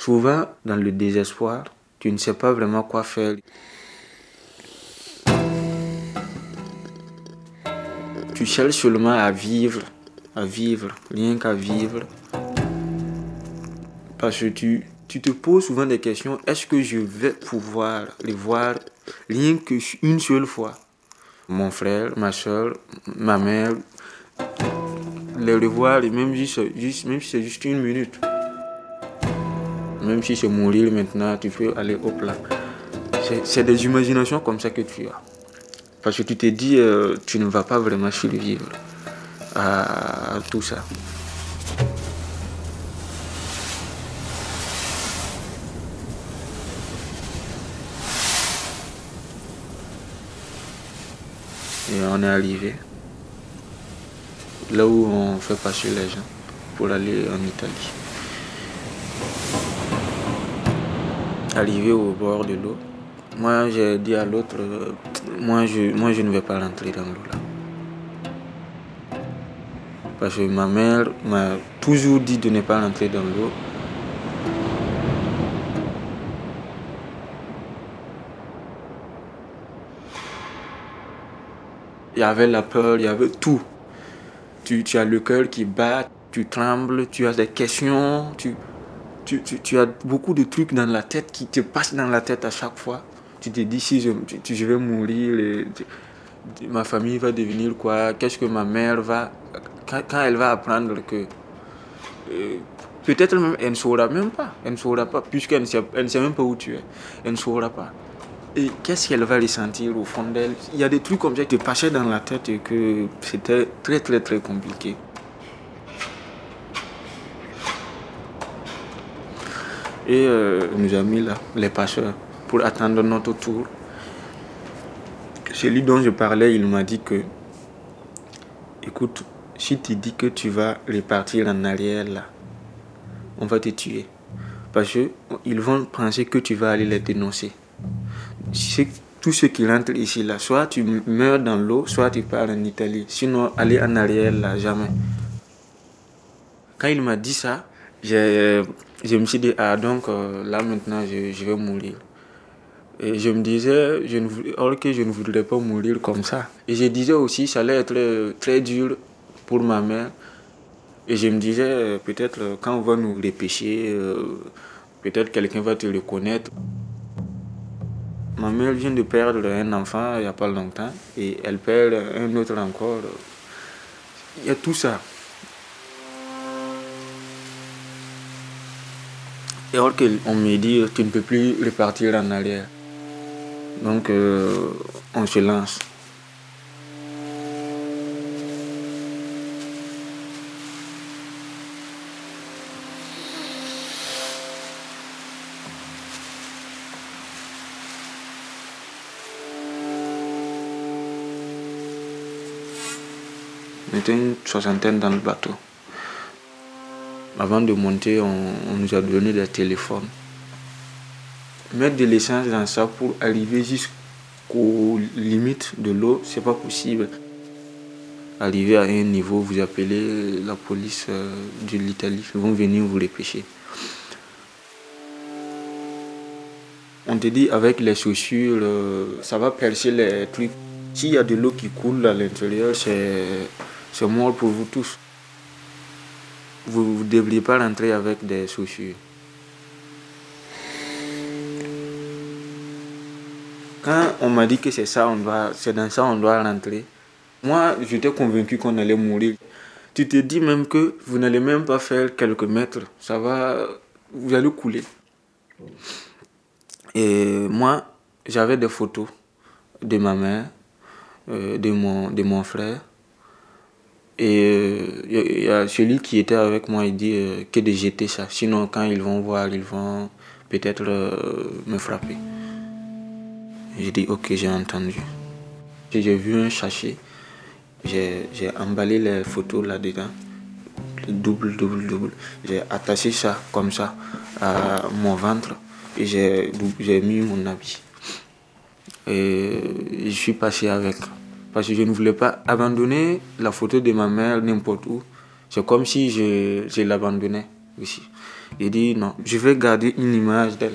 Souvent, dans le désespoir, tu ne sais pas vraiment quoi faire. Tu cherches seulement à vivre, à vivre, rien qu'à vivre. Parce que tu, te poses souvent des questions, est-ce que je vais pouvoir les voir rien qu'une seule fois? Mon frère, ma soeur, ma mère, les revoir, même, même si c'est juste une minute. Même si c'est mourir maintenant, tu peux aller au plat. C'est des imaginations comme ça que tu as. Parce que tu te dis, euh, tu ne vas pas vraiment survivre à tout ça. Et on est arrivé là où on fait passer les gens pour aller en Italie. Arrivé au bord de l'eau, moi j'ai dit à l'autre, euh, moi je, moi je ne vais pas rentrer dans l'eau là. Parce que ma mère m'a toujours dit de ne pas rentrer dans l'eau. Il y avait la peur, il y avait tout. Tu, tu as le cœur qui bat, tu trembles, tu as des questions, tu, tu, as beaucoup de trucs dans la tête qui te passent dans la tête à chaque fois. Tu te dis si je, vais mourir, ma famille va devenir quoi? Qu'est-ce que ma mère va... Quand, elle va apprendre que... Euh, Peut-être même elle ne saura même pas. Elle ne saura pas, puisqu'elle ne, elle ne sait même pas où tu es. Elle ne saura pas. Et qu'est-ce qu'elle va ressentir au fond d'elle? Il y a des trucs comme ça qui te passaient dans la tête et que c'était très très très compliqué. Et euh, nous a mis là, les passeurs, pour attendre notre tour. Celui dont je parlais, il m'a dit que, écoute, si tu dis que tu vas repartir en arrière là, on va te tuer. Parce qu'ils vont penser que tu vas aller les dénoncer. C'est tous ceux qui rentrent ici là, soit tu meurs dans l'eau, soit tu pars en Italie. Sinon, aller en arrière là, jamais. Quand il m'a dit ça, je, je me suis dit, ah donc euh, là maintenant je, vais mourir. Et je me disais, je ne, or que je ne voudrais pas mourir comme ça. Et je disais aussi, ça allait être très dur pour ma mère. Et je me disais, peut-être quand on va nous repêcher, euh, peut-être quelqu'un va te reconnaître. Ma mère vient de perdre un enfant il n'y a pas longtemps et elle perd un autre encore. Il y a tout ça. Et alors qu'on me dit, tu ne peux plus repartir en arrière. Donc, euh, on se lance. On était une soixantaine dans le bateau. Avant de monter, on, nous a donné des téléphones. Mettre de l'essence dans ça pour arriver jusqu'aux limites de l'eau, c'est pas possible. Arriver à un niveau, vous appelez la police euh, de l'Italie, ils vont venir vous repêcher. On te dit avec les chaussures, euh, ça va percer les trucs. S'il y a de l'eau qui coule à l'intérieur, c'est mort pour vous tous vous ne devriez pas rentrer avec des chaussures. Quand on m'a dit que c'est ça, on doit, c'est dans ça on doit rentrer, moi j'étais convaincu qu'on allait mourir. Tu te dis même que vous n'allez même pas faire quelques mètres, ça va, vous allez couler. Et moi, j'avais des photos de ma mère, euh, de, mon, de mon frère, et euh, y, a celui qui était avec moi, il dit euh, que de jeter ça. Sinon, quand ils vont voir, ils vont peut-être euh, me frapper. J'ai dit, ok, j'ai entendu. J'ai vu un sachet. J'ai emballé les photos là-dedans. Double, double, double. J'ai attaché ça comme ça à mon ventre. Et j'ai mis mon habit. Et je suis passé avec. Parce que je ne voulais pas abandonner la photo de ma mère n'importe où. C'est comme si je, l'abandonnais aussi. J'ai dit non, je vais garder une image d'elle.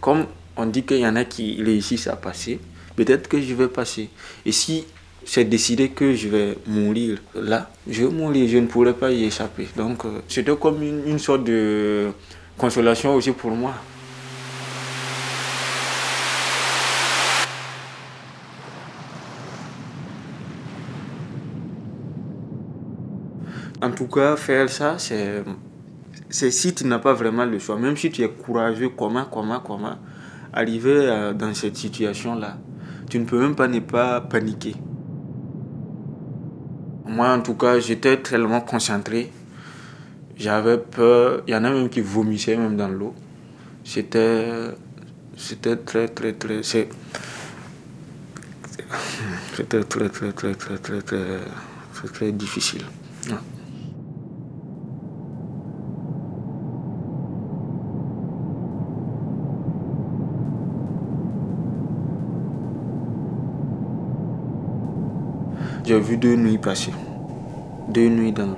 Comme on dit qu'il y en a qui réussissent à passer, peut-être que je vais passer. Et si c'est décidé que je vais mourir là, je vais mourir, je ne pourrai pas y échapper. Donc euh, c'était comme une, sorte de consolation aussi pour moi. En tout cas, faire ça, c'est c'est si tu n'as pas vraiment le choix, même si tu es courageux, comment, comment, comment, arriver euh, dans cette situation-là, tu ne peux même pas ne pas paniquer. Moi, en tout cas, j'étais tellement concentré. J'avais peur. Il y en a même qui vomissaient même dans l'eau. C'était, c'était très, très, très. C'est... C'était très, très, très, très, très, très, très, très difficile. J'ai vu deux nuits passer. Deux nuits dans l'eau.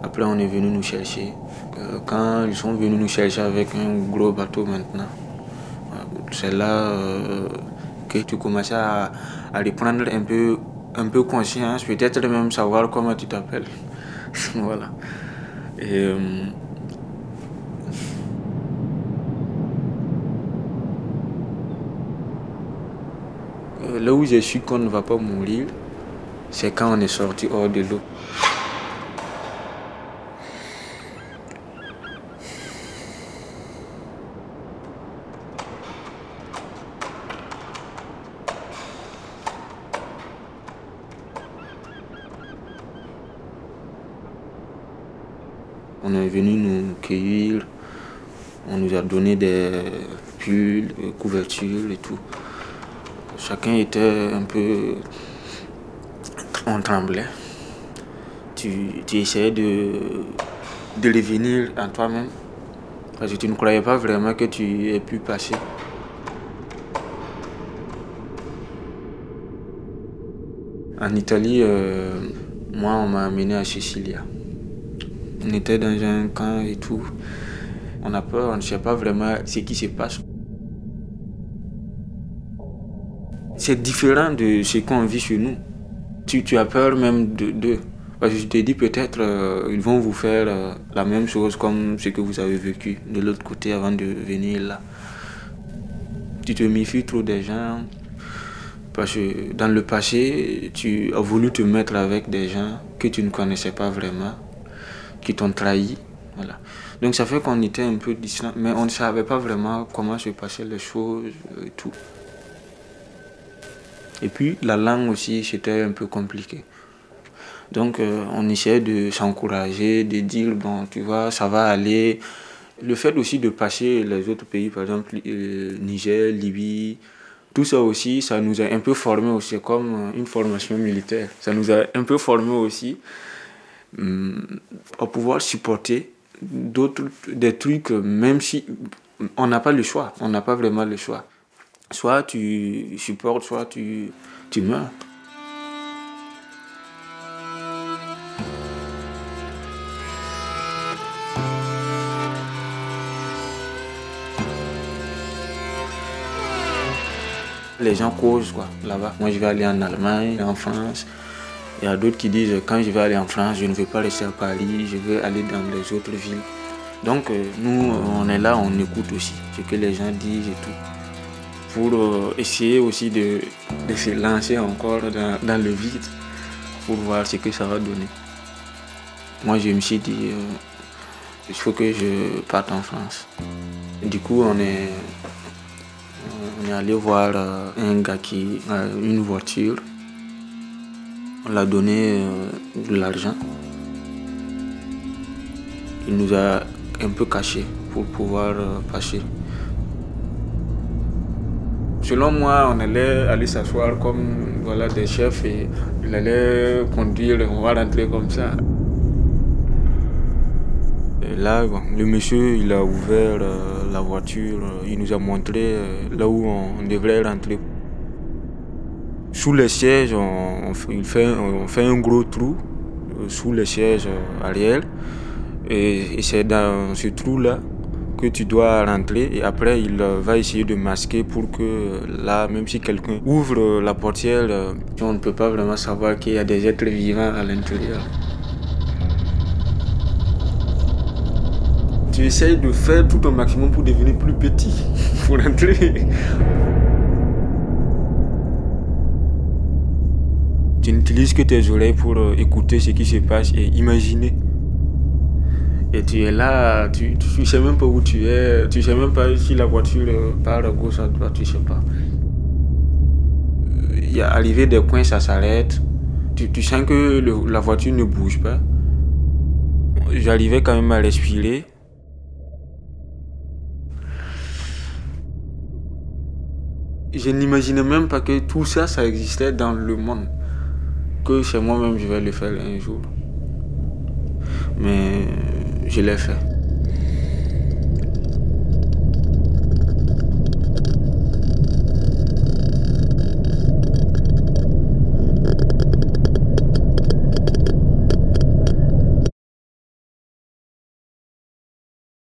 Après, on est venu nous chercher. Euh, quand ils sont venus nous chercher avec un gros bateau maintenant, euh, c'est là euh, que tu commençais à, à reprendre un peu, un peu conscience, peut-être même savoir comment tu t'appelles. voilà. Et, là où je suis qu'on ne va pas mourir, c'est quand on est sorti hors de l'eau. On est venu nous cueillir, on nous a donné des pulls, des couvertures et tout. Chacun était un peu on tremblait. Tu, tu essayais de, de revenir en toi-même. Parce que tu ne croyais pas vraiment que tu aies pu passer. En Italie, euh, moi, on m'a amené à Sicilia. On était dans un camp et tout. On a peur, on ne sait pas vraiment ce qui se passe. C'est différent de ce qu'on vit chez nous tu, as peur même d'eux. Parce que je te dis peut-être euh, ils vont vous faire euh, la même chose comme ce que vous avez vécu de l'autre côté avant de venir là. Tu te méfies trop des gens. Parce que dans le passé, tu as voulu te mettre avec des gens que tu ne connaissais pas vraiment, qui t'ont trahi. Voilà. Donc ça fait qu'on était un peu distant, mais on ne savait pas vraiment comment se passaient les choses et tout. Et puis la langue aussi, c'était un peu compliqué. Donc euh, on essayait de s'encourager, de dire, bon, tu vois, ça va aller. Le fait aussi de passer les autres pays, par exemple euh, Niger, Libye, tout ça aussi, ça nous a un peu formés aussi, comme une formation militaire. Ça nous a un peu formés aussi hum, à pouvoir supporter d'autres, des trucs, même si on n'a pas le choix, on n'a pas vraiment le choix. Soit tu supportes, soit tu, tu meurs. Les gens causent quoi là-bas. Moi je vais aller en Allemagne, en France. Il y a d'autres qui disent quand je vais aller en France, je ne vais pas rester à Paris, je vais aller dans les autres villes. Donc euh, nous, on est là, on écoute aussi ce que les gens disent et tout pour euh, essayer aussi de, de, se lancer encore dans, dans, le vide pour voir ce que ça va donner. Moi, je me suis dit, euh, il faut que je parte en France. Du coup, on est, on est allé voir euh, un gars qui a une voiture. On l'a donné de l'argent. Il nous a un peu caché pour pouvoir passer. Selon moi, on allait aller s'asseoir comme voilà, des chefs et il allait conduire, on va rentrer comme ça. là, le monsieur, il a ouvert la voiture, il nous a montré là où on devrait rentrer. Sous le siège, on, fait, on fait un gros trou sous le siège arrière. Et, c'est dans ce trou-là que tu dois rentrer et après il va essayer de masquer pour que là, même si quelqu'un ouvre la portière, on ne peut pas vraiment savoir qu'il y a des êtres vivants à l'intérieur. Tu essayes de faire tout ton maximum pour devenir plus petit, pour entrer. Tu n'utilises que tes oreilles pour euh, écouter ce qui se passe et imaginer. Et tu es là, tu ne sais même pas où tu es, tu ne sais même pas si la voiture euh, part à gauche, à droite, tu ne sais pas. Il y a arrivé des coins, ça s'arrête. Tu, sens que la voiture ne bouge pas. J'arrivais quand même à respirer. Je n'imaginais même pas que tout ça, ça existait dans le monde que chez moi-même je vais le faire un jour. Mais je l'ai fait.